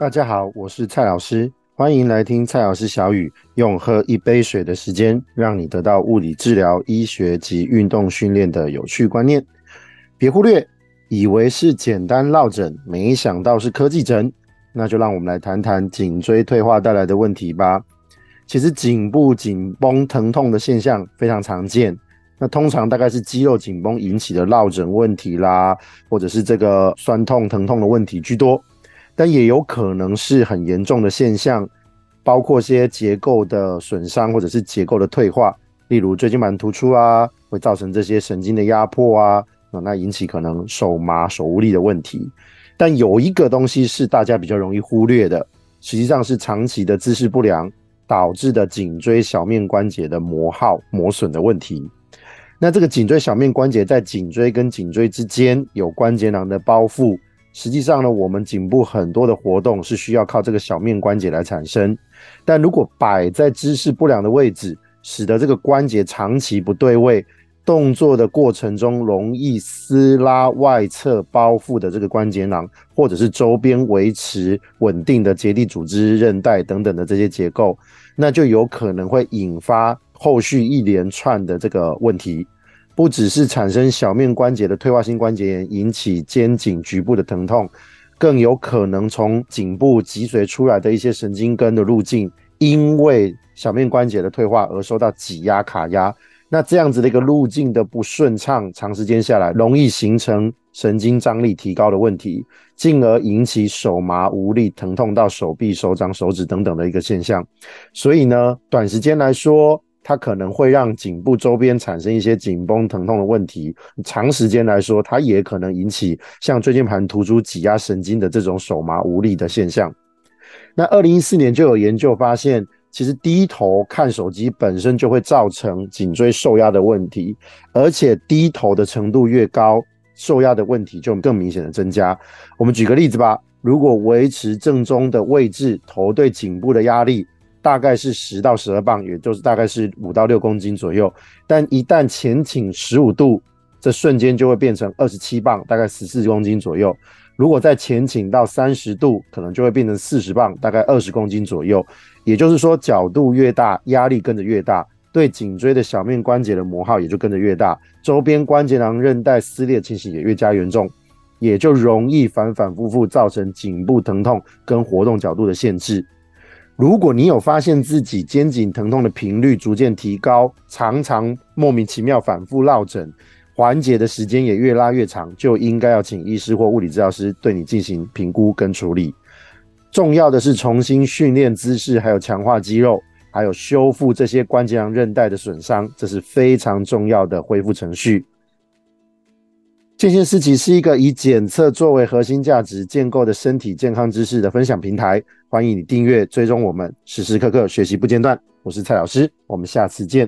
大家好，我是蔡老师，欢迎来听蔡老师小语，用喝一杯水的时间，让你得到物理治疗、医学及运动训练的有趣观念。别忽略，以为是简单落枕，没想到是科技枕。那就让我们来谈谈颈椎退化带来的问题吧。其实颈部紧绷疼痛的现象非常常见，那通常大概是肌肉紧绷引起的落枕问题啦，或者是这个酸痛疼痛的问题居多。但也有可能是很严重的现象，包括些结构的损伤或者是结构的退化，例如椎间盘突出啊，会造成这些神经的压迫啊，那引起可能手麻手无力的问题。但有一个东西是大家比较容易忽略的，实际上是长期的姿势不良导致的颈椎小面关节的磨耗磨损的问题。那这个颈椎小面关节在颈椎跟颈椎之间有关节囊的包覆。实际上呢，我们颈部很多的活动是需要靠这个小面关节来产生，但如果摆在姿势不良的位置，使得这个关节长期不对位，动作的过程中容易撕拉外侧包覆的这个关节囊，或者是周边维持稳定的结缔组织、韧带等等的这些结构，那就有可能会引发后续一连串的这个问题。不只是产生小面关节的退化性关节炎，引起肩颈局部的疼痛，更有可能从颈部脊髓出来的一些神经根的路径，因为小面关节的退化而受到挤压卡压。那这样子的一个路径的不顺畅，长时间下来，容易形成神经张力提高的问题，进而引起手麻无力、疼痛到手臂、手掌、手指等等的一个现象。所以呢，短时间来说，它可能会让颈部周边产生一些紧绷疼痛的问题，长时间来说，它也可能引起像椎间盘突出挤压神经的这种手麻无力的现象。那二零一四年就有研究发现，其实低头看手机本身就会造成颈椎受压的问题，而且低头的程度越高，受压的问题就更明显的增加。我们举个例子吧，如果维持正中的位置，头对颈部的压力。大概是十到十二磅，也就是大概是五到六公斤左右。但一旦前倾十五度，这瞬间就会变成二十七磅，大概十四公斤左右。如果再前倾到三十度，可能就会变成四十磅，大概二十公斤左右。也就是说，角度越大，压力跟着越大，对颈椎的小面关节的磨耗也就跟着越大，周边关节囊韧带撕裂情形也越加严重，也就容易反反复复造成颈部疼痛跟活动角度的限制。如果你有发现自己肩颈疼痛的频率逐渐提高，常常莫名其妙反复落枕，缓解的时间也越拉越长，就应该要请医师或物理治疗师对你进行评估跟处理。重要的是重新训练姿势，还有强化肌肉，还有修复这些关节囊韧带的损伤，这是非常重要的恢复程序。健健思琪是一个以检测作为核心价值建构的身体健康知识的分享平台，欢迎你订阅追踪我们，时时刻刻学习不间断。我是蔡老师，我们下次见。